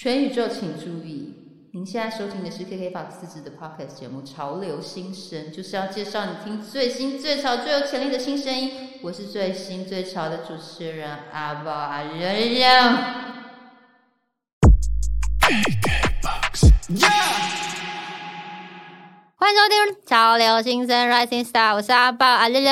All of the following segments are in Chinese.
全宇宙请注意，您现在收听的是 KK Box 自制的 Podcast 节目《潮流新声》，就是要介绍你听最新、最潮、最有潜力的新声音。我是最新最潮的主持人阿宝阿仁仁。欢迎收听《潮流新声 Rising Star》，我是阿宝阿仁仁。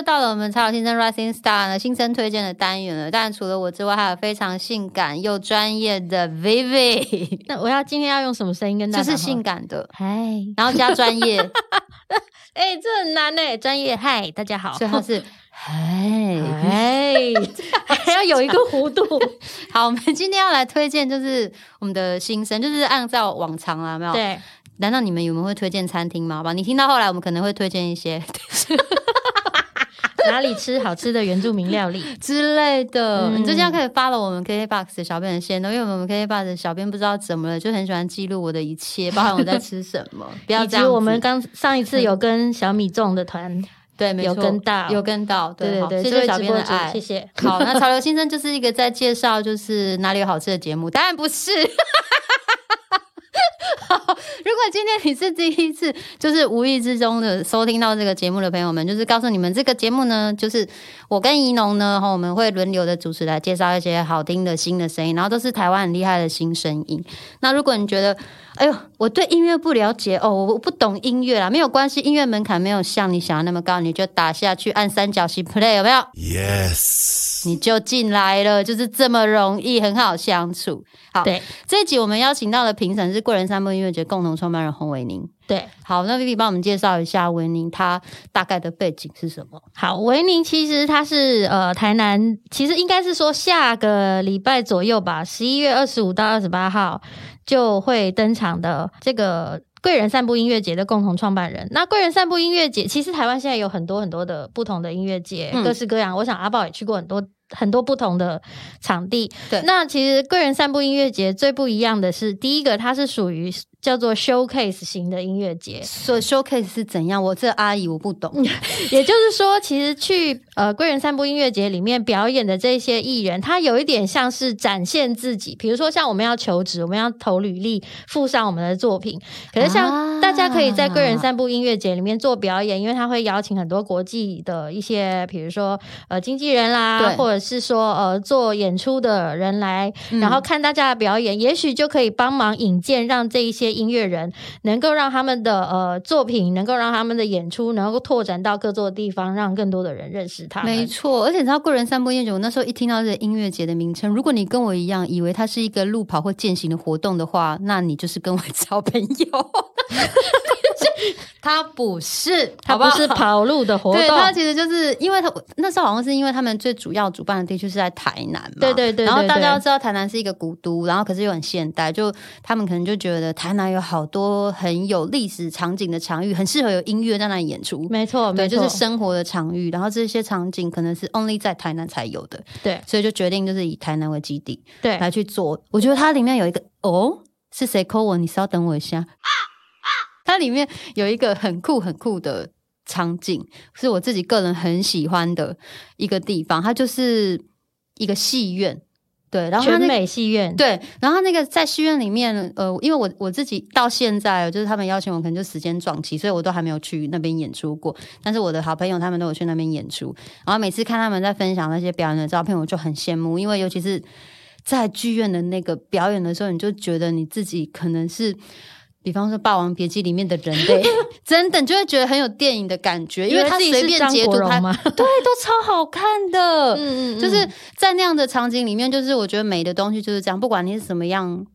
又到了我们超新生 Rising Star 呢新生推荐的单元了。当然，除了我之外，还有非常性感又专业的 Vivi。那我要今天要用什么声音跟大家？就是性感的，嗨，然后加专业。哎，这很难哎，专业嗨，大家好。最后是嗨 嗨，还要有一个弧度。好，我们今天要来推荐，就是我们的新生，就是按照往常啊，没有对。难道你们有没有会推荐餐厅吗？好吧，你听到后来，我们可能会推荐一些哪里吃好吃的原住民料理 之类的。你就这样可以发了我们 KKBOX 的小编的线，因为我们 KKBOX 的小编不知道怎么了，就很喜欢记录我的一切，包含我在吃什么。不要这样。我们刚上一次有跟小米粽的团，对，有跟到，有跟到，对对对，谢谢小编的爱，谢谢。好，那潮流新生就是一个在介绍就是哪里有好吃的节目，当然不是。如果今天你是第一次，就是无意之中的收听到这个节目的朋友们，就是告诉你们，这个节目呢，就是我跟怡农呢，哈，我们会轮流的主持来介绍一些好听的新的声音，然后都是台湾很厉害的新声音。那如果你觉得，哎呦，我对音乐不了解哦，我不懂音乐啦，没有关系，音乐门槛没有像你想的那么高，你就打下去按三角形 play 有没有？Yes，你就进来了，就是这么容易，很好相处。好，对，这一集我们邀请到的评审是贵人三部音乐节共同创办人洪伟宁。对，好，那 Vivi 帮我们介绍一下维宁他大概的背景是什么？好，维宁其实他是呃台南，其实应该是说下个礼拜左右吧，十一月二十五到二十八号就会登场的这个贵人散步音乐节的共同创办人。那贵人散步音乐节，其实台湾现在有很多很多的不同的音乐节，各式各样。我想阿宝也去过很多。很多不同的场地，对。那其实贵人散步音乐节最不一样的是，第一个它是属于。叫做 showcase 型的音乐节，所以 showcase 是怎样？我这阿姨我不懂。也就是说，其实去呃贵人散步音乐节里面表演的这些艺人，他有一点像是展现自己。比如说，像我们要求职，我们要投履历，附上我们的作品。可是，像大家可以在贵人散步音乐节里面做表演，因为他会邀请很多国际的一些，比如说呃经纪人啦，或者是说呃做演出的人来，然后看大家的表演，也许就可以帮忙引荐，让这一些。音乐人能够让他们的呃作品，能够让他们的演出能够拓展到各座地方，让更多的人认识他。没错，而且你知道贵人散步音乐节，我那时候一听到这个音乐节的名称，如果你跟我一样以为它是一个路跑或践行的活动的话，那你就是跟我交朋 友。他不是，他不是跑路的活动，对他其实就是因为他那时候好像是因为他们最主要主办的地区是在台南嘛，对对对，然后大家都知道台南是一个古都，然后可是又很现代，就他们可能就觉得台南有好多很有历史场景的场域，很适合有音乐在那里演出，没错，对，就是生活的场域，然后这些场景可能是 only 在台南才有的，对，所以就决定就是以台南为基地，对，来去做。我觉得它里面有一个哦，是谁 call 我？你稍等我一下。它里面有一个很酷很酷的场景，是我自己个人很喜欢的一个地方。它就是一个戏院，对，然后全美戏院，对，然后那个在戏院里面，呃，因为我我自己到现在，就是他们邀请我，可能就时间撞期，所以我都还没有去那边演出过。但是我的好朋友他们都有去那边演出，然后每次看他们在分享那些表演的照片，我就很羡慕，因为尤其是在剧院的那个表演的时候，你就觉得你自己可能是。比方说《霸王别姬》里面的人类，真的就会觉得很有电影的感觉，因为他随便截图拍，对，都超好看的。嗯嗯，就是在那样的场景里面，就是我觉得美的东西就是这样，不管你是什么样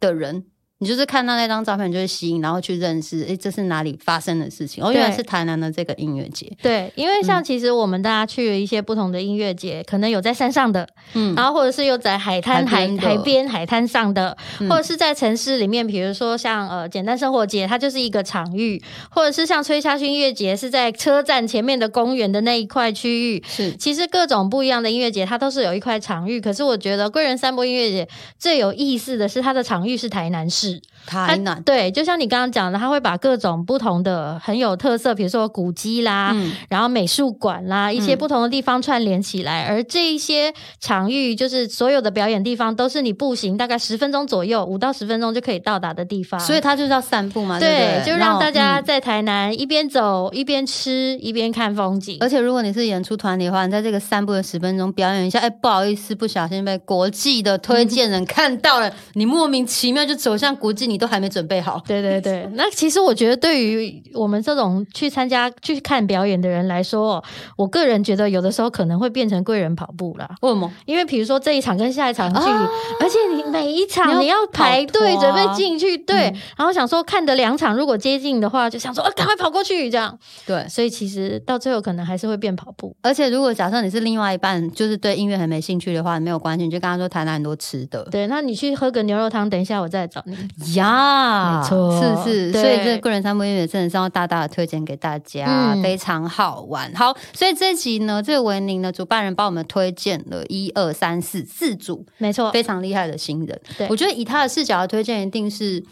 的人。你就是看到那张照片，就会吸引，然后去认识，哎，这是哪里发生的事情？哦，原来是台南的这个音乐节。对，因为像其实我们大家去了一些不同的音乐节，可能有在山上的，嗯，然后或者是有在海滩、海海边、海滩上的，或者是在城市里面，比如说像呃简单生活节，它就是一个场域，或者是像吹下去音乐节，是在车站前面的公园的那一块区域。是，其实各种不一样的音乐节，它都是有一块场域。可是我觉得贵人三波音乐节最有意思的是它的场域是台南市。是。台南对，就像你刚刚讲的，他会把各种不同的很有特色，比如说古迹啦，嗯然后美术馆啦，一些嗯不同的地方串联起来，而这一些场域，就是所有的表演地方，都是你步行大概十分钟左右，五到十分钟就可以到达的地方。所以它就是要散步嘛，对不对，对？就让大家嗯在台南一边走一边吃一边看风景。而且如果你是演出团体的话，你在这个散步的十分钟表演一下，哎，不好意思，不小心被国际的推 荐人看到了，你莫名其妙就走向国际，你都还没准备好。对对对，那其实我觉得对于我们这种去参加、去看表演的人来说，我个人觉得有的时候可能会变成贵人跑步啦。为什么？因为比如说这一场跟下一场距离，啊而且你每一场你要排队准备啊进去，对，嗯然后想说看的两场如果接近的话，就想说啊赶快跑过去这样，对，所以其实到最后可能还是会变跑步。而且如果假设你是另外一半，就是对音乐很没兴趣的话，没有关系，你就跟他说台南很多吃的。对，那你去喝个牛肉汤，等一下我再找你。呀，没错。是是，所以这个个人三部音乐真的是要大大的推荐给大家，嗯。非常好玩。好，所以这一集呢，这个维宁的主办人帮我们推荐了一二三四四组没错，非常厉害的新人。对。我觉得以他的视角的推荐，一定是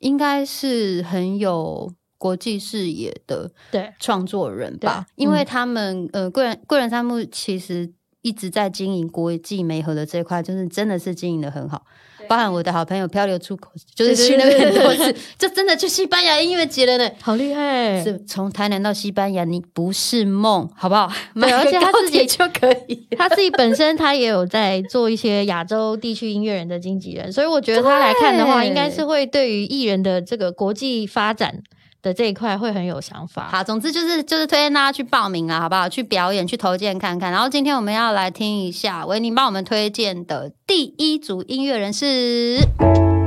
应该是很有国际视野的对。创作人吧，因为他们、呃贵人贵人三木其实一直在经营国际媒合的这一块，就是真的是经营的很好。包含我的好朋友漂流出口，就是去那边很多次，就 真的去西班牙音乐节了呢。好厉害，是从台南到西班牙，你不是梦，好不好？对而且他自己就可以。他自己本身他也有在做一些亚洲地区音乐人的经纪人，所以我觉得他来看的话，应该是会对于艺人的这个国际发展的这一块会很有想法。好，总之就是就是推荐大家去报名啊，好不好？去表演，去投件看看。然后今天我们要来听一下维尼帮我们推荐的第一组音乐人是。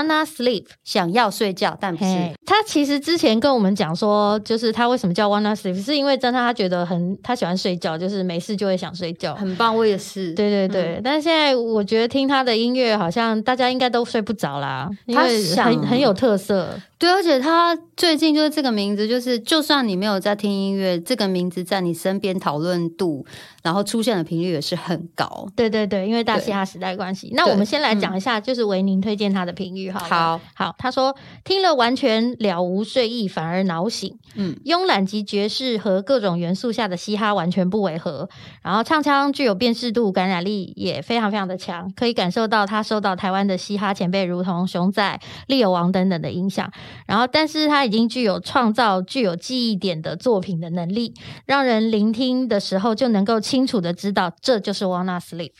Wanna Sleep，想要睡觉，但不是，他其实之前跟我们讲说，就是他为什么叫 Wanna Sleep，是因为真的他觉得很他喜欢睡觉，就是没事就会想睡觉。很棒，我也是。对对对，但是现在我觉得听他的音乐，好像大家应该都睡不着啦，因他为想很很有特色。对，而且他最近就是这个名字，就是就算你没有在听音乐，这个名字在你身边讨论度，然后出现的频率也是很高。对对对，因为大嘻哈时代关系。那我们先来讲一下，就是维宁推荐他的评语好了。好，好，他说听了完全了无睡意，反而脑醒。嗯，慵懒及爵士和各种元素下的嘻哈完全不违和，然后唱腔具有辨识度，感染力也非常非常的强，可以感受到他受到台湾的嘻哈前辈如同熊仔、利友王等等的影响。然后，但是他已经具有创造具有记忆点的作品的能力，让人聆听的时候就能够清楚的知道这就是 Wanna Sleep。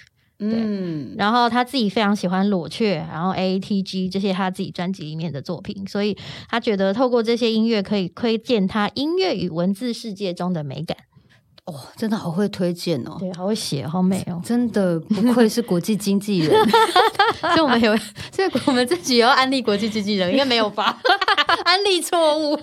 嗯，然后他自己非常喜欢裸雀，然后 A T G 这些他自己专辑里面的作品，所以他觉得透过这些音乐可以窥见他音乐与文字世界中的美感。哦，真的好会推荐哦。对，好会写，好美哦。真的不愧是国际经纪人，所以我们有，所以我们自己也要安利国际经纪人，应该没有吧？安利错误。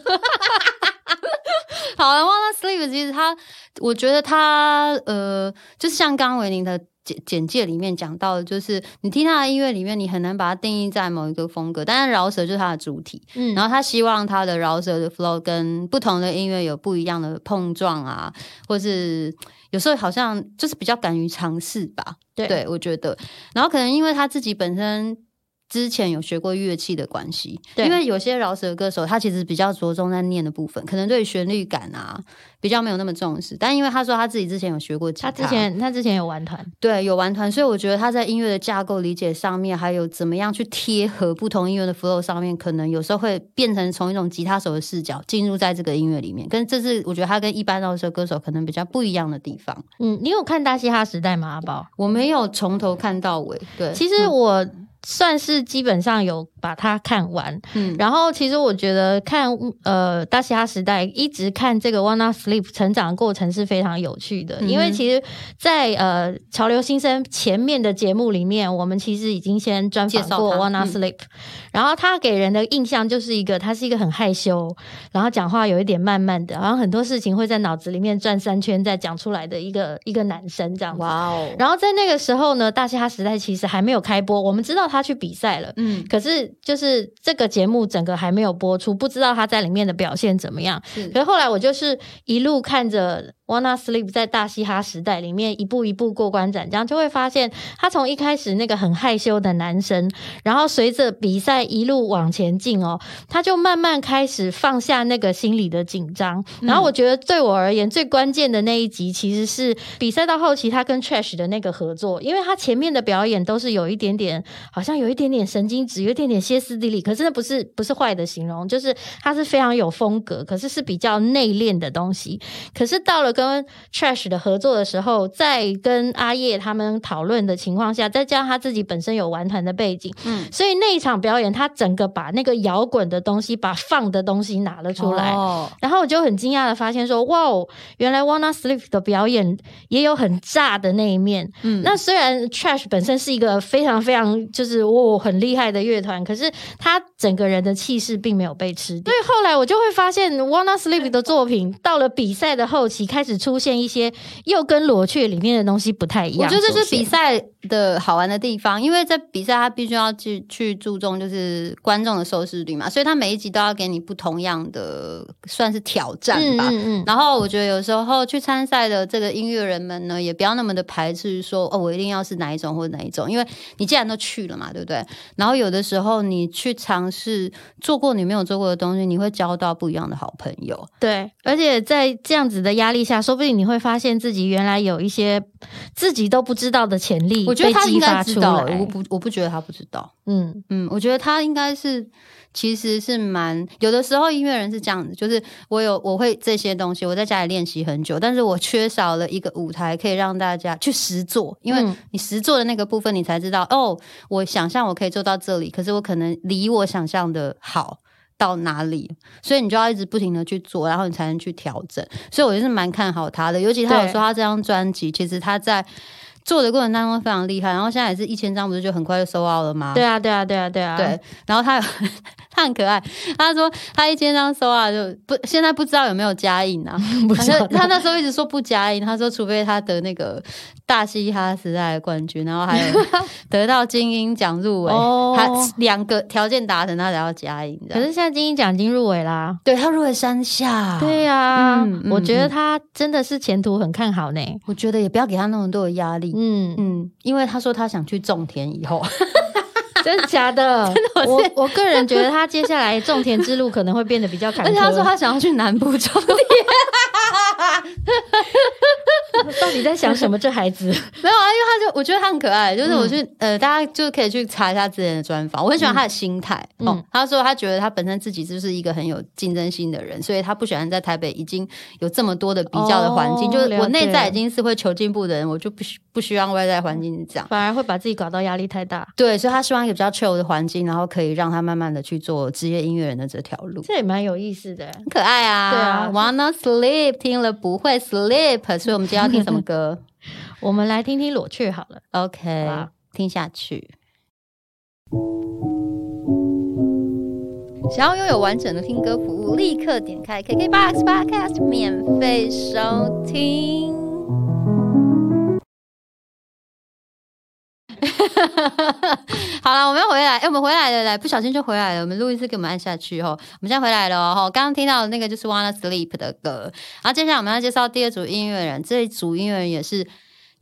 好了，Wanna Sleep 其实他，我觉得他呃，就是像刚刚维宁的简简介里面讲到的，就是你听他的音乐里面，你很难把它定义在某一个风格，但是饶舌就是他的主体，嗯然后他希望他的饶舌的 flow 跟不同的音乐有不一样的碰撞啊，或是有时候好像就是比较敢于尝试吧。对我觉得，然后可能因为他自己本身。之前有学过乐器的关系，对因为有些饶舌歌手他其实比较着重在念的部分，可能对旋律感啊比较没有那么重视。但因为他说他自己之前有学过吉他，他之前他之前有玩团，对，有玩团，所以我觉得他在音乐的架构理解上面，还有怎么样去贴合不同音乐的 flow 上面，可能有时候会变成从一种吉他手的视角进入在这个音乐里面，跟这是我觉得他跟一般饶舌歌手可能比较不一样的地方。嗯，你有看大嘻哈时代吗？阿宝？我没有从头看到尾，对，其实我算是基本上有把它看完，嗯，然后其实我觉得看呃大嘻哈时代一直看这个 Wanna Sleep 成长的过程是非常有趣的，嗯因为其实在，呃潮流新生前面的节目里面，我们其实已经先专访过 Wanna 嗯。Sleep，、然后他给人的印象就是一个他是一个很害羞，然后讲话有一点慢慢的，然后很多事情会在脑子里面转三圈再讲出来的一个一个男生这样子。哇哦，然后在那个时候呢，大嘻哈时代其实还没有开播，我们知道他他去比赛了。嗯，可是就是这个节目整个还没有播出，不知道他在里面的表现怎么样。是可是后来我就是一路看着 Wanna Sleep 在大嘻哈时代里面一步一步过关斩将，就会发现他从一开始那个很害羞的男生，然后随着比赛一路往前进哦，他就慢慢开始放下那个心里的紧张。然后我觉得对我而言最关键的那一集，其实是比赛到后期他跟 Trash 的那个合作，因为他前面的表演都是有一点点，好像有一点点神经质，有一点点歇斯底里，可是那不是不是坏的形容，就是他是非常有风格，可是是比较内敛的东西。可是到了跟 Trash 的合作的时候，在跟阿叶他们讨论的情况下，再加上他自己本身有玩团的背景，嗯所以那一场表演，他整个把那个摇滚的东西，把放的东西拿了出来。哦然后我就很惊讶的发现说，哇哦，原来 Wanna Sleep 的表演也有很炸的那一面。嗯那虽然 Trash 本身是一个非常非常就是哦很厉害的乐团，可是他整个人的气势并没有被吃掉。所以后来我就会发现 Wanna Sleep 的作品到了比赛的后期，开始出现一些又跟裸雀里面的东西不太一样。我觉得这是比赛的好玩的地方，因为在比赛他必须要去去注重就是观众的收视率嘛，所以他每一集都要给你不同样的算是挑战吧。嗯嗯嗯，然后我觉得有时候去参赛的这个音乐人们呢，也不要那么的排斥说哦，我一定要是哪一种或者哪一种，因为你既然都去了嘛，对不对？然后有的时候你去尝试做过你没有做过的东西，你会交到不一样的好朋友。对，而且在这样子的压力下，说不定你会发现自己原来有一些自己都不知道的潜力，我觉得他应该知道，我。不我不觉得他不知道。嗯，嗯，我觉得他应该是，其实是蛮有的时候音乐人是这样子，就是我有我会这些东西，我在家里练习很久，但是我缺少了一个舞台可以让大家去实做，因为嗯你实做的那个部分，你才知道哦，我想象我可以做到这里，可是我可能离我想象的好。到哪里，所以你就要一直不停的去做，然后你才能去调整。所以我就是蛮看好他的，尤其他有说他这张专辑，其实他在做的过程当中非常厉害，然后现在也是一千张，不是就很快就收到了吗？对啊，对啊，对啊，对啊，对，然后他有他很可爱，他说他一千张收啊，就不现在不知道有没有加印啊？不他晓得他那时候一直说不加印，他说除非他得那个大嘻哈时代的冠军，然后还有 得到金鹰奖入围，哦他两个条件达成，他才要加印。可是现在金鹰奖已经入围啦。对他入围山下，对呀、嗯嗯我觉得他真的是前途很看好呢。我觉得也不要给他那么多的压力。嗯，嗯，因为他说他想去种田以后，真的假的？我我个人觉得他接下来种田之路可能会变得比较坎坷。而且他说他想要去南部种田。到底在想什么？这孩子，没有啊，因为他就我觉得他很可爱，就是我去、呃，大家就可以去查一下之前的专访，我很喜欢他的心态、嗯哦。他说他觉得他本身自己就是一个很有竞争心的人，所以他不喜欢在台北已经有这么多的比较的环境，哦就是我内在已经是会求进步的人，我就不需不希望外在环境是这样。反而会把自己搞到压力太大。对，所以他希望一个比较 chill 的环境，然后可以让他慢慢的去做职业音乐人的这条路。这也蛮有意思的。很可爱啊，对啊，Wanna sleep 听了不会 sleep，所以我们今天要听什么歌 我们来听听裸去好了。？OK，好听下去。想要拥有完整的听歌服务，立刻点开 KKBOX Podcast 免费收听。好了，我们要回来，哎、我们回来了，来，不小心就回来了。我们录一次，给我们按下去吼，我们现在回来了哦。刚刚听到的那个就是 Wanna Sleep 的歌，然后接下来我们要介绍第二组音乐人，这一组音乐人也是，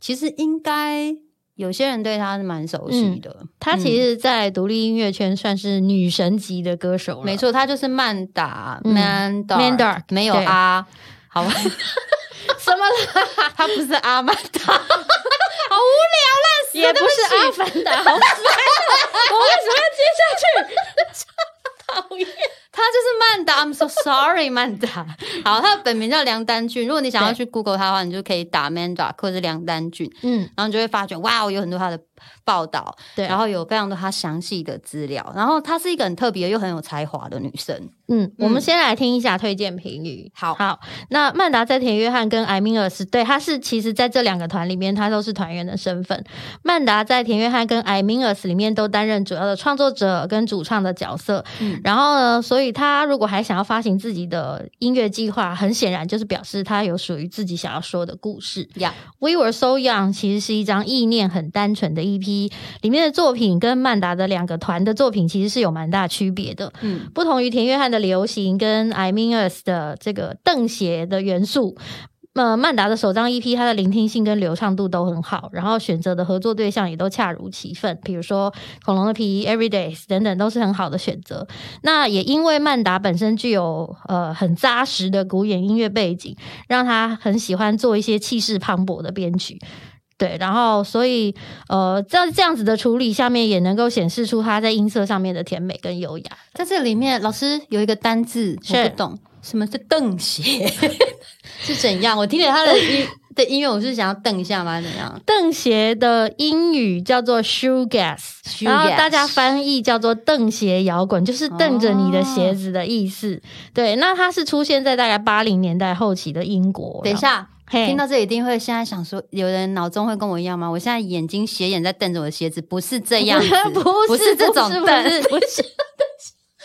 其实应该有些人对他是蛮熟悉的。她其实，在独立音乐圈算是女神级的歌手了。没错，他就是曼达、嗯 Mandar 没有对啊，好吧，什么啦？他不是阿曼达。也不是阿凡达，好烦啊！我为什么要接下去？讨厌。他就是曼达，I'm so sorry，曼达。好，他的本名叫梁丹俊。如果你想要去 Google 他的话，你就可以打 Manda 或者是梁丹俊，嗯，然后你就会发觉，哇，有很多他的报道，对。然后有非常多她详细的资料。然后她是一个很特别又很有才华的女生。嗯，我们先来听一下推荐评语。好好，那曼达在田约翰跟艾米尔斯，对，她是其实在这两个团里面，她都是团员的身份。曼达在田约翰跟艾米尔斯里面都担任主要的创作者跟主唱的角色。嗯然后呢，所以她如果还想要发行自己的音乐计划，很显然就是表示她有属于自己想要说的故事。呀 We Were So Young 其实是一张意念很单纯的 EP 里面的作品跟曼达的两个团的作品其实是有蛮大区别的。嗯，不同于田约翰的流行跟 I Mean Us 的这个邓鞋的元素。呃，曼达的首张 EP，它的聆听性跟流畅度都很好，然后选择的合作对象也都恰如其分，比如说恐龙的皮、Everydays 等等，都是很好的选择。那也因为曼达本身具有呃很扎实的古典音乐背景，让他很喜欢做一些气势磅礴的编曲。对，然后所以呃，在这样子的处理下面，也能够显示出它在音色上面的甜美跟优雅。在这里面，老师有一个单字是我不懂，什么是瞪鞋？是怎样？我听了他的音的音乐，我是想要瞪一下吗？怎样？邓鞋的英语叫做 shoe gas，Shoe 然后 gas 大家翻译叫做瞪鞋摇滚，就是瞪着你的鞋子的意思。对，那它是出现在大概八零年代后期的英国。等一下，嘿，听到这一定会现在想说，有人脑中会跟我一样吗？我现在眼睛斜眼在瞪着我的鞋子，不是这样子，不 不是这种是不是不是。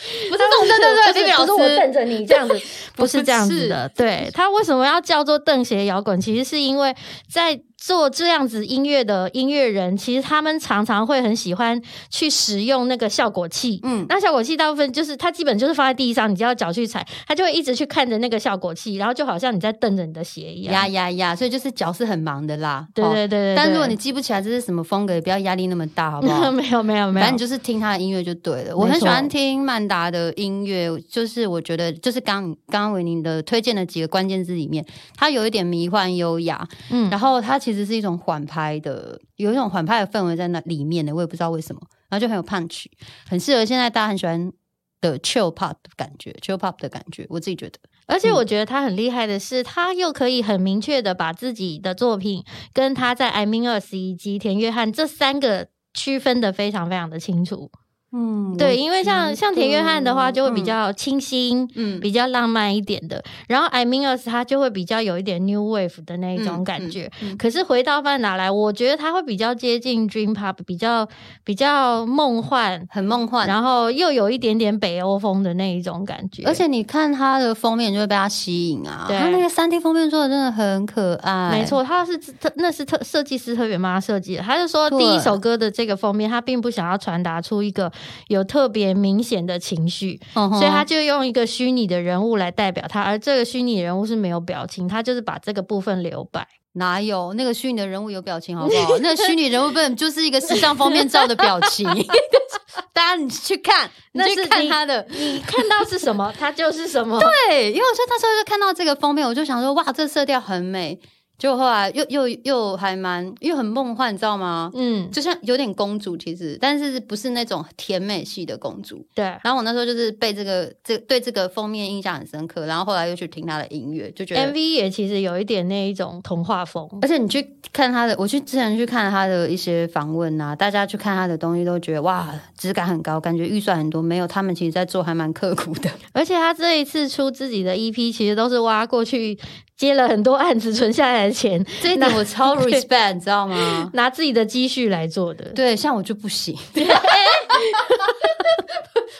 不是这种瞪，对对对，不是老师我瞪着你这样子，不是这样子的。对他为什么要叫做瞪鞋摇滚？其实是因为在做这样子音乐的音乐人，其实他们常常会很喜欢去使用那个效果器。嗯那效果器大部分就是它基本就是放在地上，你只要脚去踩，它就会一直去看着那个效果器，然后就好像你在瞪着你的鞋一样。呀呀呀！所以就是脚是很忙的啦。对哦对对但如果你记不起来这是什么风格，也不要压力那么大，好不好？没有没有没有，反正你就是听他的音乐就对了。我很喜欢听曼达的音乐，就是我觉得就是刚刚刚维宁的推荐的几个关键字里面，它有一点迷幻优雅，嗯然后它其实是一种缓拍的，有一种缓拍的氛围在那里面的，我也不知道为什么，然后就很有 punch，很适合现在大家很喜欢的 chill pop 的感觉，chill pop 的感觉，我自己觉得。而且我觉得他很厉害的是，他又可以很明确的把自己的作品跟他在 I Mean Us 以及田约翰这三个区分的非常非常的清楚。嗯对，因为像像田约翰的话，就会比较清新，嗯比较浪漫一点的。然后 I Mean Us 他就会比较有一点 New Wave 的那一种感觉。嗯嗯嗯可是回到范达来，我觉得他会比较接近 Dream Pop，比较比较梦幻，很梦幻。然后又有一点点北欧风的那一种感觉。而且你看他的封面，就会被他吸引啊！对它那个三 D 封面做的真的很可爱，没错，他是特那是特设计师特别帮他设计的。他就说，第一首歌的这个封面，他并不想要传达出一个有特别明显的情绪，所以他就用一个虚拟的人物来代表他，而这个虚拟人物是没有表情，他就是把这个部分留白。哪有那个虚拟的人物有表情，好不好？那个虚拟人物根本就是一个时尚封面照的表情。大家你去看，那是看他的。你看到是什么，他就是什么。对，因为我说那时候就看到这个封面，我就想说，哇，这色调很美。结果后来又又又还蛮又很梦幻，你知道吗？嗯，就像有点公主，其实，但是不是那种甜美系的公主。对，然后我那时候就是被这个这对这个封面印象很深刻，然后后来又去听他的音乐，就觉得 MV 也其实有一点那一种童话风。而且你去看他的，我去之前去看他的一些访问啊，大家去看他的东西都觉得哇，质感很高，感觉预算很多。没有，他们其实在做还蛮刻苦的。而且他这一次出自己的 EP，其实都是挖过去接了很多案子存下来的钱，这一点我超 respect，你知道吗？拿自己的积蓄来做的。对，像 我就不行，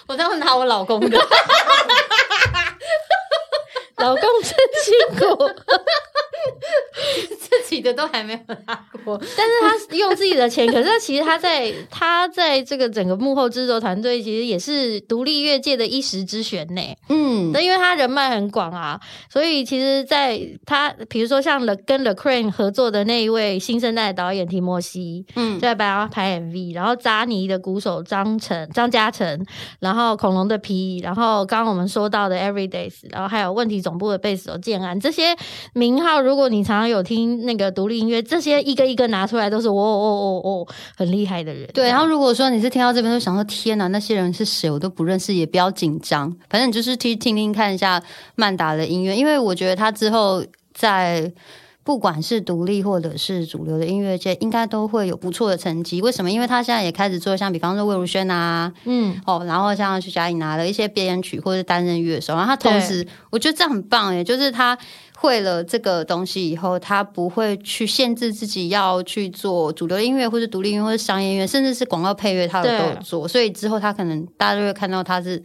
我都要拿我老公的。老公真辛苦，自己的都还没有拉过。但是他用自己的钱，可是他其实他在他在这个整个幕后制作团队，其实也是独立乐界的一时之选呢。嗯那因为他人脉很广啊，所以其实在他比如说像了跟 The Crane 合作的那一位新生代导演提莫西，嗯在帮他拍 MV，然后扎尼的鼓手张晨张嘉诚，然后恐龙的皮，然后刚刚我们说到的 Everydays，然后还有问题总部的贝斯手建安，这些名号，如果你常常有听那个独立音乐，这些一个一个拿出来都是哦哦哦哦很厉害的人。对，然后如果说你是听到这边就想说天哪，那些人是谁？我都不认识，也不要紧张，反正你就是听听听看一下曼达的音乐，因为我觉得他之后在。不管是独立或者是主流的音乐界，应该都会有不错的成绩。为什么？因为他现在也开始做像比方说魏如萱啊，嗯，哦，然后像徐佳莹拿了一些编曲或者担任乐手，然后他同时，我觉得这样很棒诶，就是他会了这个东西以后，他不会去限制自己要去做主流音乐或者独立音乐或者商业音乐，甚至是广告配乐，他都对有做。所以之后他可能大家就会看到他是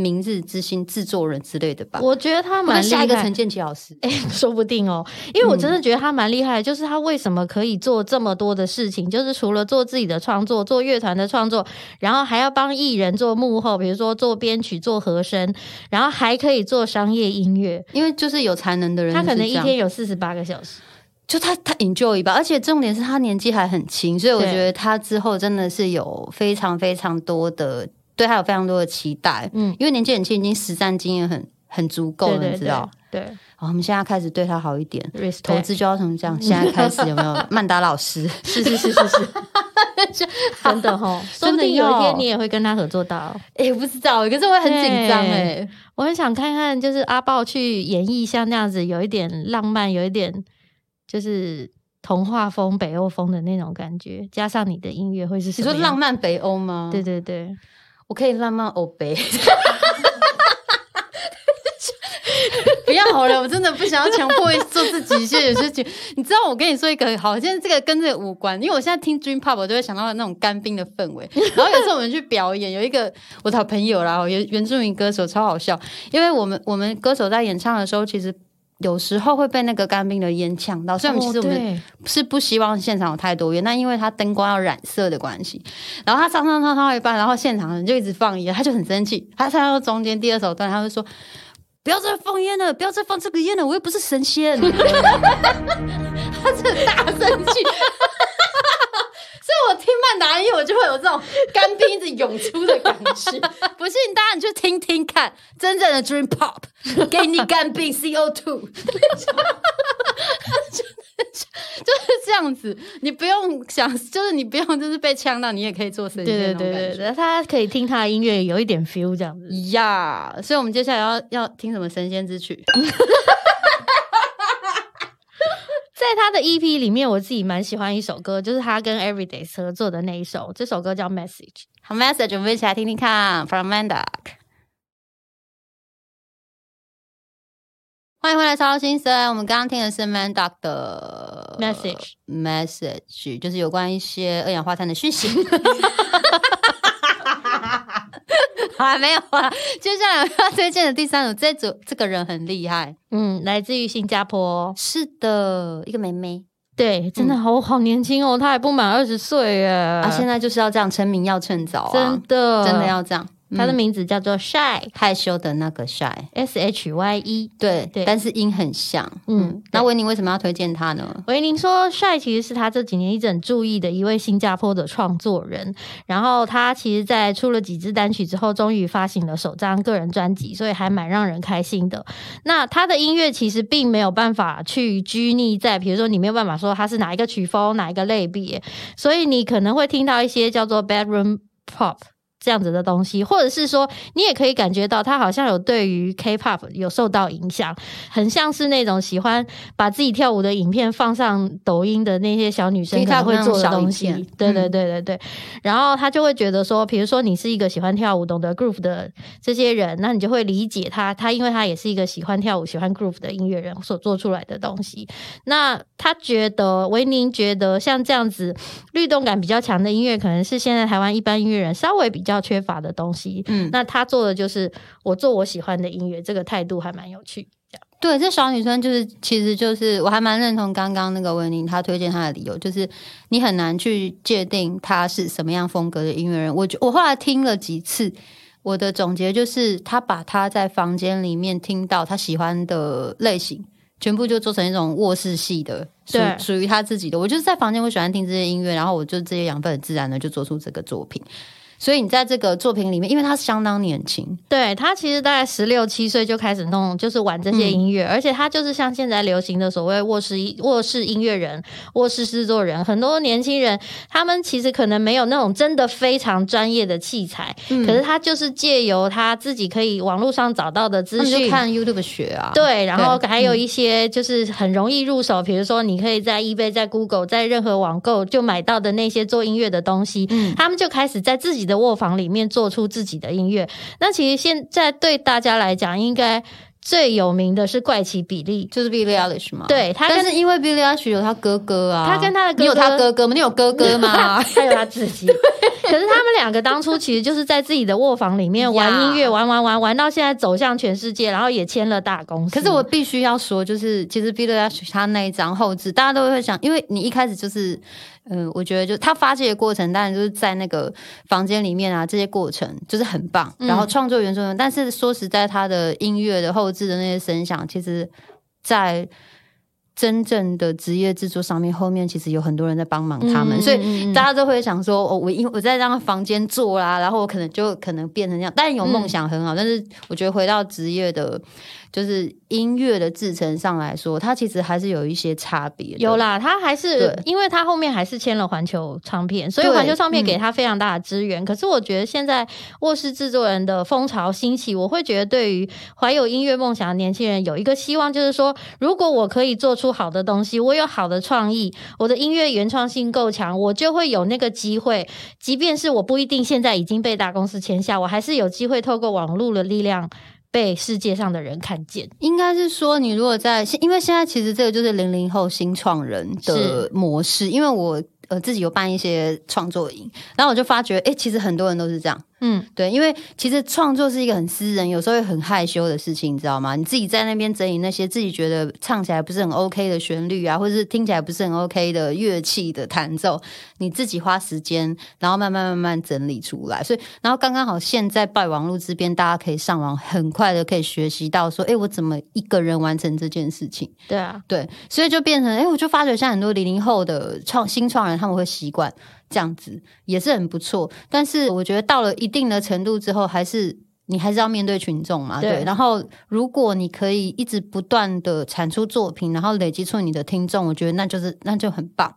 明日之星制作人之类的吧。我觉得他蛮或者下一个厉害。陈建奇老师，哎、说不定哦，因为我真的觉得他蛮厉害的，就是他为什么可以做这么多的事情，就是除了做自己的创作、做乐团的创作，然后还要帮艺人做幕后，比如说做编曲、做和声，然后还可以做商业音乐。因为就是有才能的人，他可能一天有四十八个小时，就他他 enjoy 吧，而且重点是他年纪还很轻，所以我觉得他之后真的是有非常非常多的对他有非常多的期待，嗯，因为年纪很轻，已经实战经验很很足够了，你知道？对好，我们现在开始对他好一点，对投资就要从这样，现在开始有没有？曼达老师，是是是是是，真的哈，说不定有一天你也会跟他合作到。哎、不知道，可是我很紧张哎。我很想看看，就是阿豹去演绎像那样子，有一点浪漫，有一点就是童话风、北欧风的那种感觉，加上你的音乐会是什你说？浪漫北欧吗？对，对对，我可以浪漫欧北。不要好了，我真的不想要强迫做自己一些事情。你知道，我跟你说一个好，现在这个跟这个无关，因为我现在听 Dream Pop，我就会想到那种干冰的氛围。然后有时候我们去表演，有一个我的好朋友啦，原原住民歌手超好笑，因为我们我们歌手在演唱的时候，其实。有时候会被那个干冰的烟呛到，所以我们其实我们是不希望现场有太多烟，但因为它灯光要染色的关系，然后他唱唱唱唱到一半，然后现场人就一直放烟，他就很生气。他唱到中间第二首段，他就说：“不要再放烟了，不要再放这个烟了，我又不是神仙。” 他真的大生气。所以我听曼达音乐，我就会有这种干冰一直涌出的感觉。不信，大家你去听听看，真正的 Dream Pop，给你干冰 CO two。就是这样子，你不用想，就是你不用就是被呛到，你也可以做神仙对对。对对对，他可以听他的音乐，有一点 feel 这样子。呀所以我们接下来要要听什么神仙之曲？在他的 EP 里面，我自己蛮喜欢一首歌，就是他跟 Everyday 合作的那一首，这首歌叫 Message。好，message，我们一起来听听看，From Mandak。欢迎回来，超新生。我们刚刚听的是 Mandak 的 Message message，就是有关一些二氧化碳的讯息。好了，没有啊。接下来我要推荐的第三组，这组这个人很厉害，嗯，来自于新加坡，是的，一个妹妹对，真的好、好年轻哦，她还不满二十岁耶，啊，现在就是要这样，成名要趁早啊，真的真的，要这样。他的嗯名字叫做 Shy 害羞的那个 shy，S H Y E。对对但是音很像。嗯嗯，那维尼为什么要推荐他呢？维尼说，Shy 其实是他这几年一直很注意的一位新加坡的创作人。然后他其实，在出了几支单曲之后，终于发行了首张个人专辑，所以还蛮让人开心的。那他的音乐其实并没有办法去拘泥在，比如说你没有办法说他是哪一个曲风、哪一个类别，所以你可能会听到一些叫做 bedroom pop。这样子的东西，或者是说，你也可以感觉到他好像有对于 K-pop 有受到影响，很像是那种喜欢把自己跳舞的影片放上抖音的那些小女生 TikTok 可能会做的东西。对对嗯对对对。然后他就会觉得说，比如说你是一个喜欢跳舞、懂得 groove 的这些人，那你就会理解他，他因为他也是一个喜欢跳舞、喜欢 groove 的音乐人所做出来的东西。那他觉得维宁觉得像这样子律动感比较强的音乐，可能是现在台湾一般音乐人稍微比较缺乏的东西。嗯，那他做的就是我做我喜欢的音乐，这个态度还蛮有趣。对，这小女生就是，其实就是我还蛮认同刚刚那个文宁她推荐她的理由，就是你很难去界定她是什么样风格的音乐人。我觉我后来听了几次，我的总结就是，她把她在房间里面听到她喜欢的类型。全部就做成一种卧室系的，属对属于她自己的。我就是在房间，我喜欢听这些音乐，然后我就这些养分很自然的就做出这个作品。所以你在这个作品里面，因为他相当年轻，对他其实大概十六七岁就开始弄，就是玩这些音乐，而且他就是像现在流行的所谓卧室卧室音乐人、卧室制作人，很多年轻人他们其实可能没有那种真的非常专业的器材，嗯。可是他就是借由他自己可以网络上找到的资讯，看 YouTube 学啊。对，然后还有一些就是很容易入手，比如说你可以在 eBay、在 Google、在任何网购就买到的那些做音乐的东西，嗯。他们就开始在自己的卧房里面做出自己的音乐。那其实现在对大家来讲，应该最有名的是怪奇比利。就是 Billie Eilish 嘛。对他跟但是因为 Billie Eilish 有他哥哥啊，他跟他的哥哥你有他哥哥吗？你有哥哥吗？他有他自己，可是他们两个当初其实就是在自己的卧房里面玩音乐，玩玩玩玩到现在走向全世界，然后也签了大公司。可是我必须要说，就是其实 Billie Eilish 他那一张后置，大家都会想，因为你一开始就是，嗯、我觉得就他发迹的过程，当然就是在那个房间里面啊，这些过程就是很棒，然后创作元素，但是说实在，他的音乐的后置的那些声响，其实在。真正的职业制作上面，后面其实有很多人在帮忙他们，嗯所以大家都会想说，哦，我因我在这样房间做啦，然后我可能就可能变成这样。当然有梦想很好，但是我觉得回到职业的，就是音乐的制成上来说，它其实还是有一些差别。有啦，他还是因为他后面还是签了环球唱片，所以环球唱片嗯给他非常大的资源。可是我觉得现在卧室制作人的风潮兴起，我会觉得对于怀有音乐梦想的年轻人有一个希望，就是说，如果我可以做出好的东西，我有好的创意，我的音乐原创性够强，我就会有那个机会，即便是我不一定现在已经被大公司签下，我还是有机会透过网络的力量。被世界上的人看见，应该是说，你如果在，因为现在其实这个就是零零后新创人的模式，因为我呃自己有办一些创作营，然后我就发觉，哎、其实很多人都是这样。嗯，对，因为其实创作是一个很私人，有时候会很害羞的事情，你知道吗？你自己在那边整理那些自己觉得唱起来不是很 OK 的旋律啊，或者是听起来不是很 OK 的乐器的弹奏，你自己花时间，然后慢慢慢慢整理出来。所以，然后刚刚好现在拜网络这边，大家可以上网很快的可以学习到说，哎，我怎么一个人完成这件事情？对啊，对，所以就变成，哎，我就发觉现在很多零零后的创新创人，他们会习惯这样子，也是很不错。但是我觉得到了一定的程度之后，还是你还是要面对群众嘛，对对。然后如果你可以一直不断的产出作品，然后累积出你的听众，我觉得那就是那就很棒。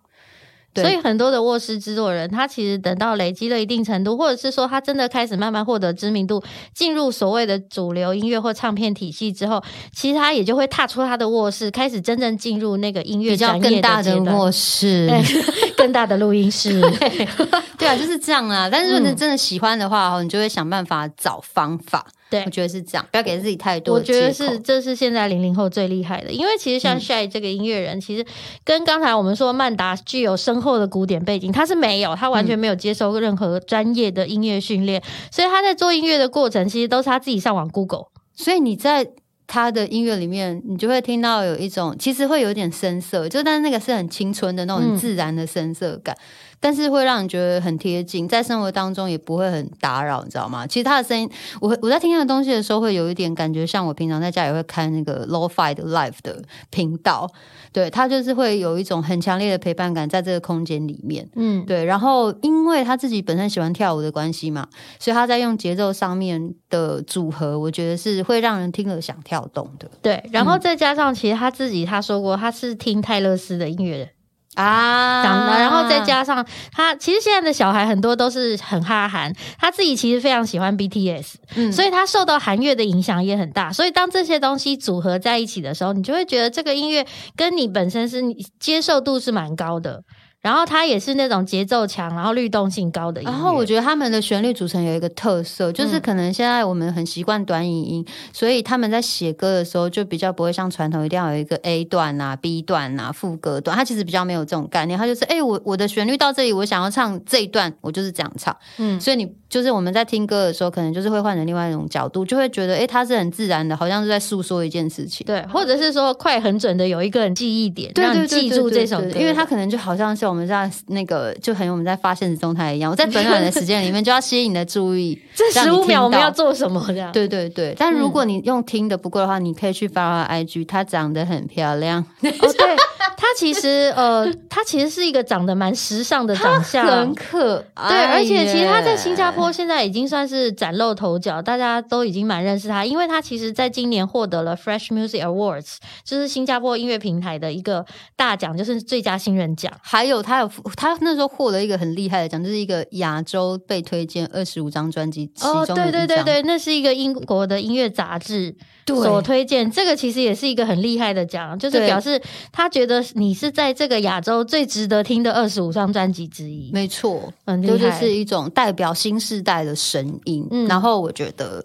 对所以很多的卧室制作人，他其实等到累积了一定程度，或者是说他真的开始慢慢获得知名度，进入所谓的主流音乐或唱片体系之后，其实他也就会踏出他的卧室，开始真正进入那个音乐比较更大的卧室，对 更大的录音室。对啊，就是这样啊。但是如果你嗯真的喜欢的话，你就会想办法找方法。对。我觉得是这样，不要给自己太多我。觉得是，这是现在零零后最厉害的，因为其实像嗯。Shy 这个音乐人，其实跟刚才我们说曼达具有深厚的古典背景，他是没有，他完嗯。全没有接受任何专业的音乐训练，所以他在做音乐的过程，其实都是他自己上网 Google。所以你在他的音乐里面，你就会听到有一种，其实会有点深色，就但是那个是很青春的那种自然的深色感，但是会让你觉得很贴近，在生活当中也不会很打扰，你知道吗？其实他的声音，我会我在听他的东西的时候，会有一点感觉，像我平常在家也会看那个 low-fi 的 live 的频道，对他就是会有一种很强烈的陪伴感在这个空间里面。嗯，对，然后因为他自己本身喜欢跳舞的关系嘛，所以他在用节奏上面的组合，我觉得是会让人听了想跳动的对，然后再加上其实他自己他说过，他是听泰勒斯的音乐的。啊长的，然后再加上他，其实现在的小孩很多都是很哈韩，他自己其实非常喜欢 BTS，、嗯所以他受到韩乐的影响也很大。所以当这些东西组合在一起的时候，你就会觉得这个音乐跟你本身是你接受度是蛮高的。然后它也是那种节奏强，然后律动性高的音乐。然后我觉得他们的旋律组成有一个特色，就是嗯可能现在我们很习惯短语音，所以他们在写歌的时候就比较不会像传统一定要有一个 A 段啊、B 段啊、副歌段，它其实比较没有这种概念，它就是哎、我我的旋律到这里，我想要唱这一段，我就是这样唱。嗯，所以你就是我们在听歌的时候，可能就是会换成另外一种角度，就会觉得哎、它是很自然的，好像是在诉说一件事情。对，或者是说快很准的有一个记忆点，对让你记住这首歌，因为它可能就好像是我们在那个，就很像我们在发现实动态一样，我在短短的 时间里面就要吸引你的注意，这十五秒我们要做什么这样？对对对，但嗯如果你用听的不够的话，你可以去发发 IG，她长得很漂亮，哦，对，她其实呃，她其实是一个长得蛮时尚的长相，很可爱对，而且其实她在新加坡现在已经算是崭露头角，大家都已经蛮认识她，因为她其实在今年获得了 Fresh Music Awards，就是新加坡音乐平台的一个大奖，就是最佳新人奖。还有他有他那时候获得一个很厉害的奖，就是一个亚洲被推荐二十五张专辑其哦，中的一张。对对对对，那是一个英国的音乐杂志所推荐，这个其实也是一个很厉害的奖，就是表示他觉得你是在这个亚洲最值得听的二十五张专辑之一，没错，很厉害。这就是一种代表新时代的声音。嗯然后我觉得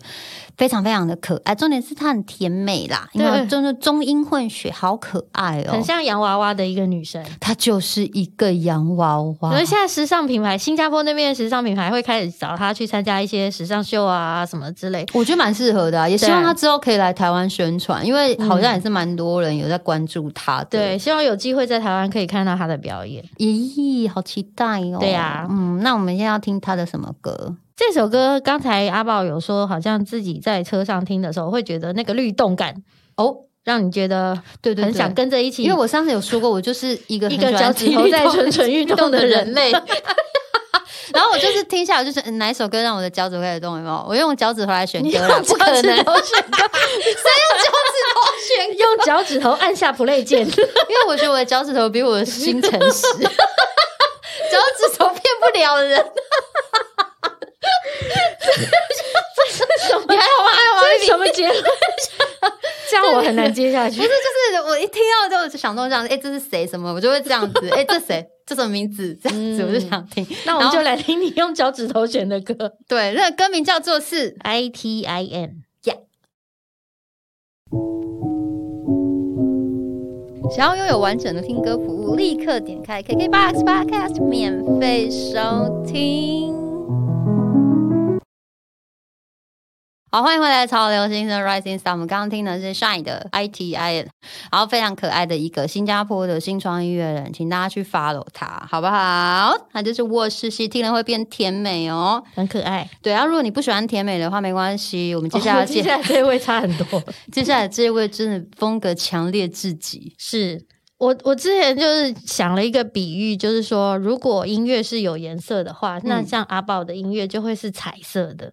非常非常的可爱。重点是她很甜美啦，因为是中英混血，好可爱哦很。像洋娃娃的一个女生。她就是一个洋娃娃所以，现在时尚品牌，新加坡那边的时尚品牌会开始找她去参加一些时尚秀啊什么之类。我觉得蛮适合的、啊，也希望她之后可以来台湾宣传，因为好像也是蛮多人有在关注她的。对，，希望有机会在台湾可以看到她的表演。咦，好期待哦。对呀嗯，那我们现在要听她的什么歌？这首歌刚才阿宝有说，好像自己在车上听的时候会觉得那个律动感哦，让你觉得对对对很想跟着一起，因为我上次有说过，我就是一个一个脚趾头在蠢蠢欲动的人类。然后我就是听下来，就是嗯哪一首歌让我的脚趾开始动？有没有？我用脚趾头来选你歌啦，用不可能，脚趾头选歌，选用脚趾头按下 play 键。因为我觉得我的脚趾头比我的心诚实，脚趾头骗不了人。你还好吗？还好吗？这是什么结论？这样我很难接下去不是，。就是我一听到就想到这样，哎、这是谁？什么？我就会这样子，哎、这谁？这什么名字？这样子，嗯我就想听。那我们就来听你用脚趾头选的歌对，那个歌名叫做是，I T I N。想要拥有完整的听歌服务，立刻点开 KKBOX Podcast 免费收听。好，欢迎回来，潮流新生 Rising Star。我们刚刚听的是 Shine 的 ITI，然后非常可爱的一个新加坡的新创音乐人，请大家去 follow 他，好不好？他就是卧室系，听了会变甜美哦。很可爱。对，然后如果你不喜欢甜美的话，没关系，我们接下来哦接下来这位差很多。接下来这位真的风格强烈至极。是我我之前就是想了一个比喻，就是说，如果音乐是有颜色的话，那嗯像阿宝的音乐就会是彩色的，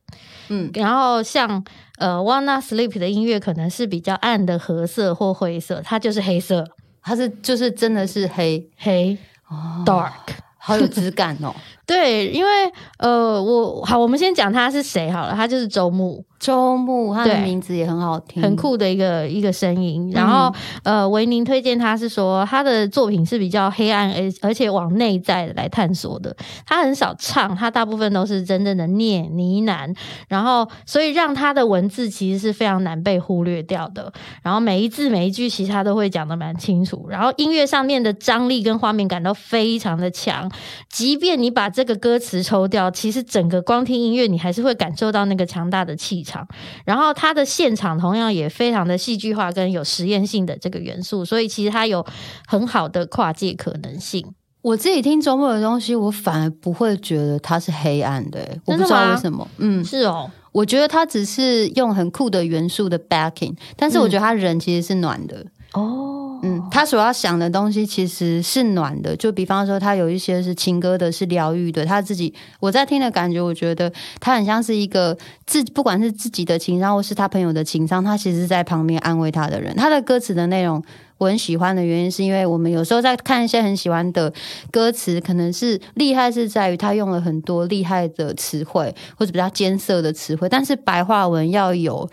嗯，然后像呃 Wanna Sleep 的音乐可能是比较暗的褐色或灰色，它就是黑色它是就是真的是黑黑哦 dark。好有质感哦。对，因为呃，我好，我们先讲他是谁好了，他就是周牧，周牧，他的名字也很好听，很。酷的一个一个声音。然后、呃，维宁推荐他是说他的作品是比较黑暗，而而且往内在来探索的。他很少唱，他大部分都是真正的念呢喃，然后所以让他的文字其实是非常难被忽略掉的。然后每一字每一句其实他都会讲的蛮清楚，然后音乐上面的张力跟画面感都非常的强。即便你把这个歌词抽掉，其实整个光听音乐，你还是会感受到那个强大的气场。然后它的现场同样也非常的戏剧化，跟有实验性的这个元素，所以其实它有很好的跨界可能性。我自己听周末的东西，我反而不会觉得它是黑暗的、欸我不知道为什么。嗯，是哦，我觉得他只是用很酷的元素的 backing，但是我觉得他人其实是暖的。哦，嗯，他所要想的东西其实是暖的，就比方说他有一些是情歌的，是疗愈的。他自己我在听的感觉，我觉得他很像是一个自不管是自己的情商或是他朋友的情商，他其实是在旁边安慰他的人。他的歌词的内容我很喜欢的原因，是因为我们有时候在看一些很喜欢的歌词，可能是厉害是在于他用了很多厉害的词汇或者比较艰涩的词汇，但是白话文要有。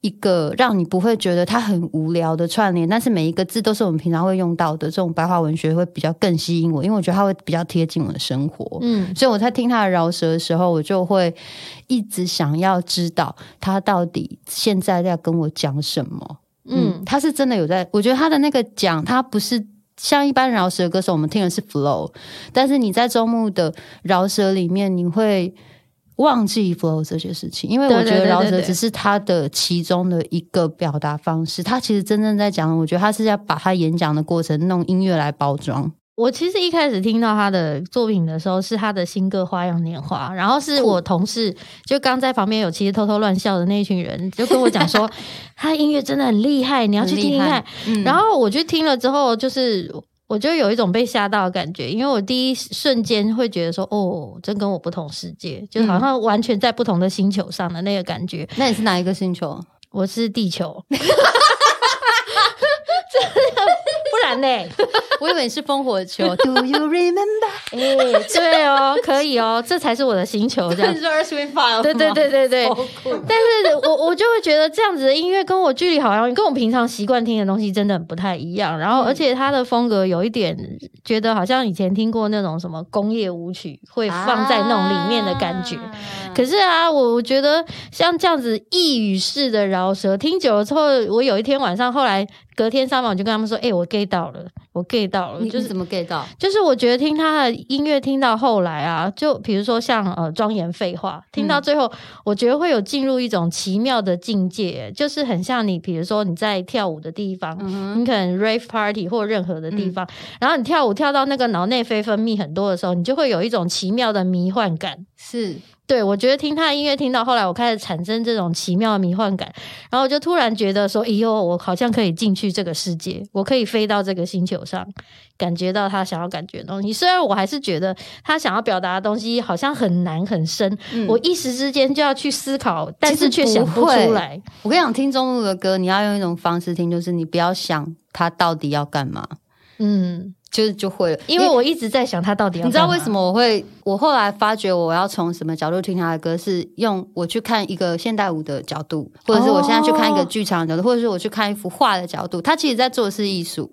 一个让你不会觉得它很无聊的串联，但是每一个字都是我们平常会用到的，这种白话文学会比较更吸引我，因为我觉得它会比较贴近我的生活。嗯，所以我在听他的饶舌的时候，我就会一直想要知道他到底现在在跟我讲什么。嗯嗯，他是真的有在，我觉得他的那个讲，他不是像一般饶舌歌手，我们听的是 flow，但是你在周末的饶舌里面，你会忘记 flow 这些事情，因为我觉得饶对对对舌只是他的其中的一个表达方式，他其实真正在讲，我觉得他是要把他演讲的过程弄音乐来包装。我其实一开始听到他的作品的时候，是他的新歌《花样年华》，然后是我同事就刚在旁边有其实偷偷乱笑的那一群人，就跟我讲说，他的音乐真的很厉害，你要去听听看。嗯然后我去听了之后，就是我就有一种被吓到的感觉，因为我第一瞬间会觉得说，哦，真跟我不同世界，就好像完全在不同的星球上的那个感觉。那你是哪一个星球？我是地球，这不难呢、我以为你是烽火球，Do you remember？哎、对哦，可以哦，这才是我的星球，这样你。说 Earth Wind Fire？对对对对对但是我我就会觉得这样子的音乐跟我距离好像跟我平常习惯听的东西真的很不太一样。然后，而且它的风格有一点觉得好像以前听过那种什么工业舞曲会放在那种里面的感觉。啊可是啊，我我觉得像这样子一语式的饶舌，听久了之后，我有一天晚上，后来隔天上班，我就跟他们说：“哎、我 get 到了，我 get 到了。”就是怎么 get 到？就是我觉得听他的音乐听到后来啊，就比如说像呃庄严废话，听到最后，我觉得会有进入一种奇妙的境界，就是很像你，比如说你在跳舞的地方，嗯你可能 rave party 或任何的地方，然后你跳舞跳到那个脑内啡分泌很多的时候，你就会有一种奇妙的迷幻感。是对，我觉得听他的音乐听到后来，我开始产生这种奇妙的迷幻感，然后我就突然觉得说，哎呦，我好像可以进去这个世界，我可以飞到这个星球上，感觉到他想要感觉的东西。虽然我还是觉得他想要表达的东西好像很难很深，嗯我一时之间就要去思考，但是却想不出来。我跟你讲，听中路的歌，你要用一种方式听，就是你不要想他到底要干嘛，嗯，就是就会了。因为我一直在想他到底要你知道为什？么我会？我后来发觉我要从什么角度听他的歌，是用我去看一个现代舞的角度，或者是我现在去看一个哦剧场的角度，或者是我去看一幅画的角度。他其实在做的是艺术，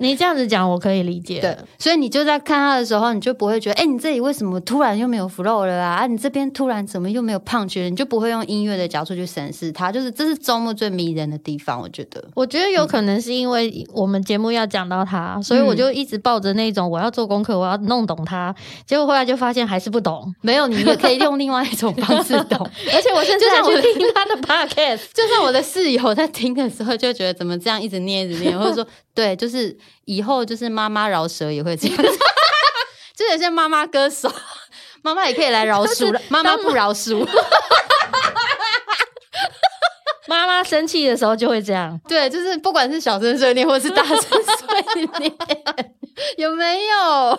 你这样子讲，我可以理解。对，所以你就在看他的时候，你就不会觉得，哎、你这里为什么突然又没有 flow 了啊？啊，你这边突然怎么又没有 punch 了？你就不会用音乐的角度去审视它，就是这是周末最迷人的地方，我觉得。我觉得有可能是因为我们节目要讲到他，所以我就一直抱着那种我要做功课，我要弄懂他。结果后来就发现还是不懂，没有，你也可以用另外一种方式懂。而且我甚至还就像听他的 podcast。就算我的室友在听的时候，就觉得怎么这样一直念一直念，或者说对，就是以后就是妈妈饶舌也会这样，就有些妈妈歌手，妈妈也可以来饶恕了，妈妈不饶恕。妈妈生气的时候就会这样。对，就是不管是小声碎念或是大声碎念，有没有？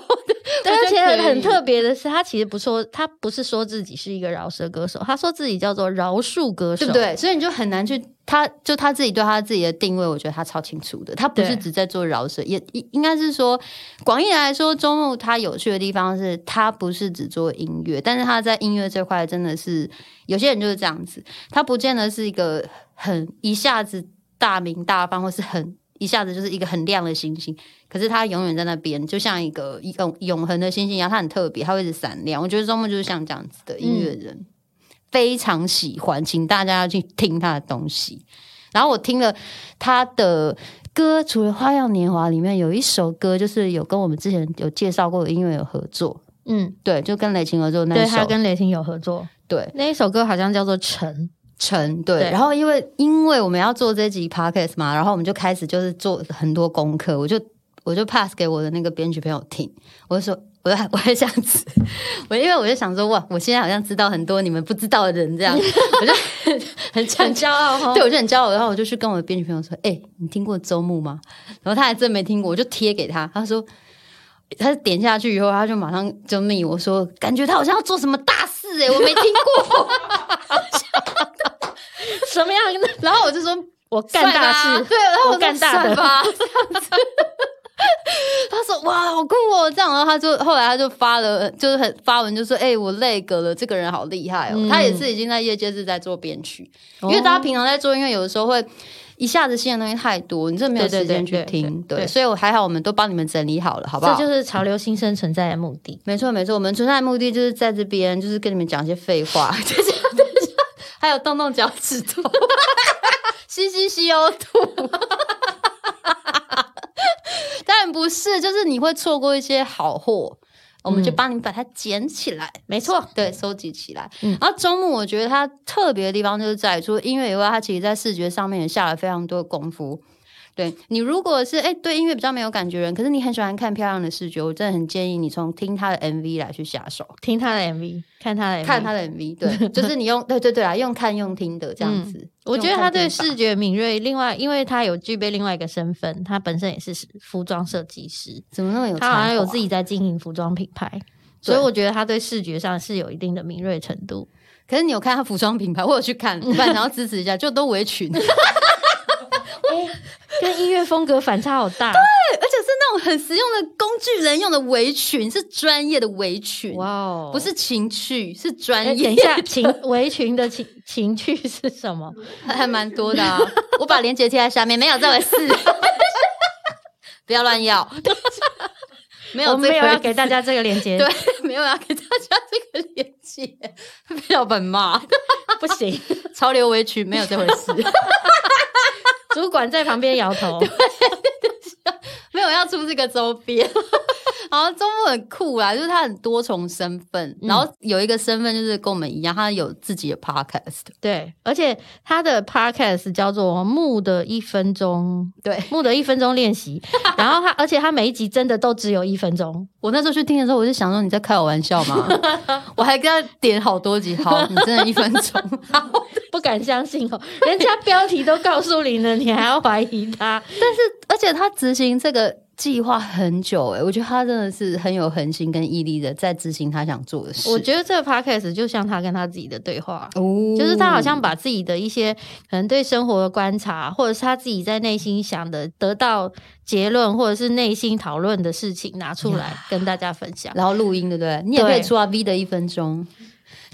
对，而且很特别的是，他其实不说，他不是说自己是一个饶舌歌手，他说自己叫做饶恕歌手，对不？对？所以你就很难去，他就他自己对他自己的定位，我觉得他超清楚的。他不是只在做饶舌，也应应该是说，广义来说，周牧他有趣的地方是他不是只做音乐，但是他在音乐这块真的是有些人就是这样子，他不见得是一个很一下子大名大放，或是很。一下子就是一个很亮的星星，可是他永远在那边，就像一个永永恒的星星一样，他很特别，他会一直闪亮。我觉得周牧就是像这样子的音乐人。非常喜欢，请大家要去听他的东西。然后我听了他的歌，除了《花样年华》里面有一首歌，就是有跟我们之前有介绍过的音乐有合作，嗯，对，就跟雷琴合作的那对一首，他跟雷霆有合作，对那一首歌好像叫做《沉》。陈对。对然后因为因为我们要做这集 podcast 嘛，然后我们就开始就是做很多功课，我就我就 pass 给我的那个编剧朋友听，我就说。我就 我还这样子，我因为我就想说哇，我现在好像知道很多你们不知道的人，这样 我就很很很骄傲哦对，我就很骄傲，然后我就去跟我的编剧朋友说：“哎、你听过周牧吗？”然后他还真没听过，我就贴给他，他说。他点下去以后，他就马上就密我说，感觉他好像要做什么大事哎、我没听过。什么样的？然后我就说我干大事，对，然后我干大的。吧，这样子。他说哇，好酷哦，这样，然后他就后来他就发了，就是很发文，就说哎、我累个了，这个人好厉害哦，嗯他也是已经在业界是在做编曲，哦因为大家平常在做音乐，有的时候会。一下子新的东西太多，你真的没有时间去听，对对所以我还好，我们都帮你们整理好了，好不好？这就是潮流新生存在的目的。没错没错，我们存在的目的就是在这边，就是跟你们讲一些废话，就 是还有动动脚趾头，吸吸 CO 2。当然不是，就是你会错过一些好货，我们就帮你把它捡起来。没错，对，收集起来。嗯然后周末，我觉得它特别的地方就是在于除了音乐以外，它其实在视觉上面也下了非常多的功夫。对你如果是哎对音乐比较没有感觉的人，可是你很喜欢看漂亮的视觉，我真的很建议你从听他的 MV 来去下手，听他的 MV，看他的 MV，看他的 MV。对，就是你用对对对啊，用看用听的这样子。我觉得他对视觉敏锐，另外，因为他有具备另外一个身份，他本身也是服装设计师，怎么那么有才他，好像有自己在经营服装品牌，所以我觉得他对视觉上是有一定的敏锐程度。可是你有看他服装品牌，我有去看，不然想要支持一下，就都围裙。跟音乐风格反差好大。对而且是那种很实用的工具人用的围裙，是专业的围裙，哇哦，不是情趣，是专哎。业。等一下，情围裙的情 情趣是什么？还还蛮多的啊，我把链接贴在下面，没有这回事，不要乱要，没有我没有要给大家这个链接，对，没有要给大家这个链接，被老板骂，不行。潮流围裙没有这回事，主管在旁边摇头。没有要出这个周边。然后周末很酷啦，就是他很多重身份，然后有一个身份就是跟我们一样，他有自己的 podcast，对，而且他的 podcast 叫做《木的一分钟》，对木的一分钟练习。然后他，而且他每一集真的都只有一分钟。我那时候去听的时候，我就想说你在开我玩笑吗？我还跟他点好多集，好，你真的一分钟，不敢相信哦，人家标题都告诉你了，你还要怀疑他？但是而且他执行这个计划很久诶、我觉得他真的是很有恒心跟毅力的在执行他想做的事。我觉得这个 podcast 就像他跟他自己的对话。哦就是他好像把自己的一些可能对生活的观察，或者是他自己在内心想的，得到结论，或者是内心讨论的事情拿出来跟大家分享。然后录音对不对？你也可以出啊 V 的一分钟，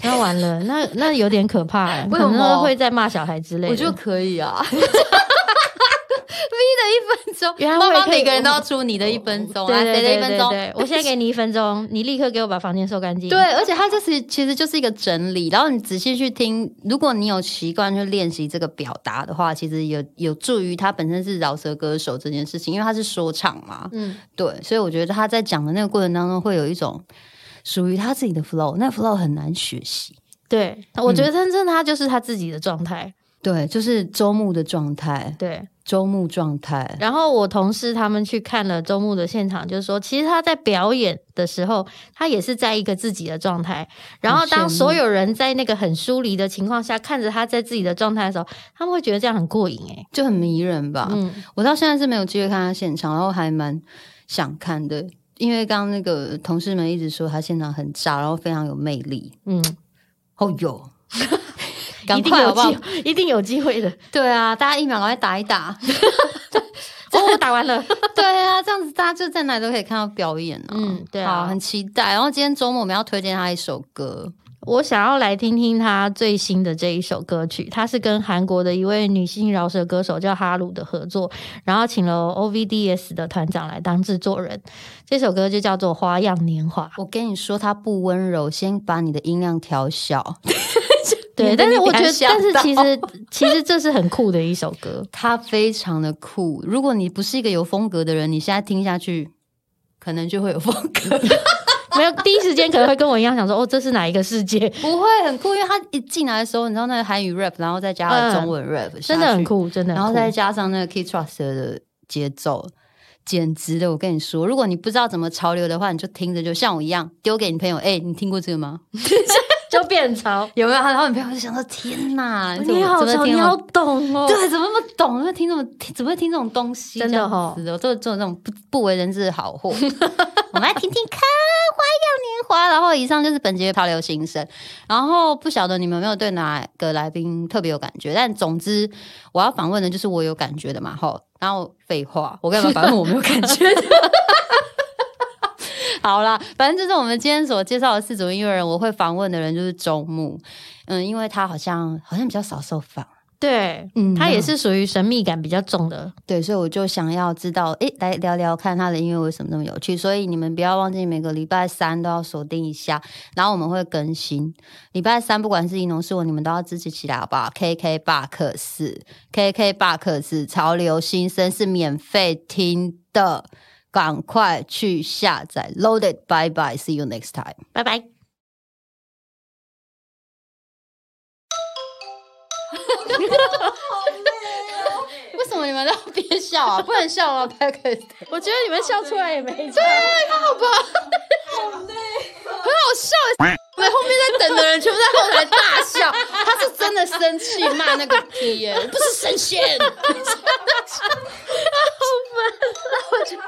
那完了，那那有点可怕、欸，为什么可能会在骂小孩之类的。我觉得可以啊。V 的一分钟，妈妈原来我也可以每个人都要出你的一分钟啊，谁的一分钟？我现在给你一分钟，你立刻给我把房间收干净。对，而且它这是其实就是一个整理，然后你仔细去听，如果你有习惯去练习这个表达的话，其实有有助于他本身是饶舌歌手这件事情，因为他是说唱嘛，嗯，对，所以我觉得他在讲的那个过程当中会有一种属于他自己的 flow，那 flow 很难学习。对，我觉得真正他就是他自己的状态。对，就是周末的状态，对，周末状态。然后我同事他们去看了周末的现场，就是说，其实他在表演的时候，他也是在一个自己的状态。然后当所有人在那个很疏离的情况下，看着他在自己的状态的时候，他们会觉得这样很过瘾哎、就很迷人吧。嗯，我到现在是没有机会看他现场，然后还蛮想看的，因为刚刚那个同事们一直说他现场很炸，然后非常有魅力。嗯，哦哟，赶快好不好？，一定有机会的。对啊，大家疫苗赶快打一打。哦，我打完了。对啊，这样子大家就在哪里都可以看到表演啊。嗯对啊好，很期待。然后今天周末我们要推荐他一首歌，我想要来听听他最新的这一首歌曲，他是跟韩国的一位女性饶舌歌手叫哈鲁的合作，然后请了 OVDS 的团长来当制作人。这首歌就叫做《花样年华》。我跟你说，它不温柔，先把你的音量调小。对，但是我觉得，但是其实其实这是很酷的一首歌。它非常的酷。如果你不是一个有风格的人，你现在听下去，可能就会有风格。没有第一时间可能会跟我一样想说，哦，这是哪一个世界？不会很酷，因为他一进来的时候，你知道那个韩语 rap，然后再加上中文 rap，、真的很。酷，真的。然后再加上那个 Key Trust 的节奏，简直的！我跟你说，如果你不知道怎么潮流的话，你就听着，就像我一样丢给你朋友。哎、你听过这个吗？就变潮，有没有？然后你朋友就想说：天哪，你好潮，怎么听那么你好懂哦。对，怎么那么懂？怎么会听这么怎么会听这种东西？真的这样吼子的，都是做这种不不为人知的好货。我们来听听看《花样年华》。然后以上就是本节潮流新声。然后不晓得你们有没有对哪个来宾特别有感觉？但总之我要访问的就是我有感觉的嘛。吼，然后废话，我干嘛反问我没有感觉的？好啦，反正就是我们今天所介绍的四组音乐人，我会访问的人就是周牧，嗯，因为他好像好像比较少受访，对，嗯它也是属于神秘感比较重的。对，所以我就想要知道，诶，来聊聊看他的音乐为什么那么有趣。所以你们不要忘记每个礼拜三都要锁定一下，然后我们会更新。礼拜三不管是银农是我，你们都要支持起来，好不好？KK 巴克斯，KK 巴克斯，潮流新生是免费听的，赶快去下载。Loaded，拜拜，See you next time。拜拜。为什么你们都要憋笑啊？不能笑吗 p a k 我觉得你们笑出来也没差。很好笑。对，后面在等的人全部在后台大笑，他是真的生气骂那个 P 耶，不是神仙。好烦，我觉得。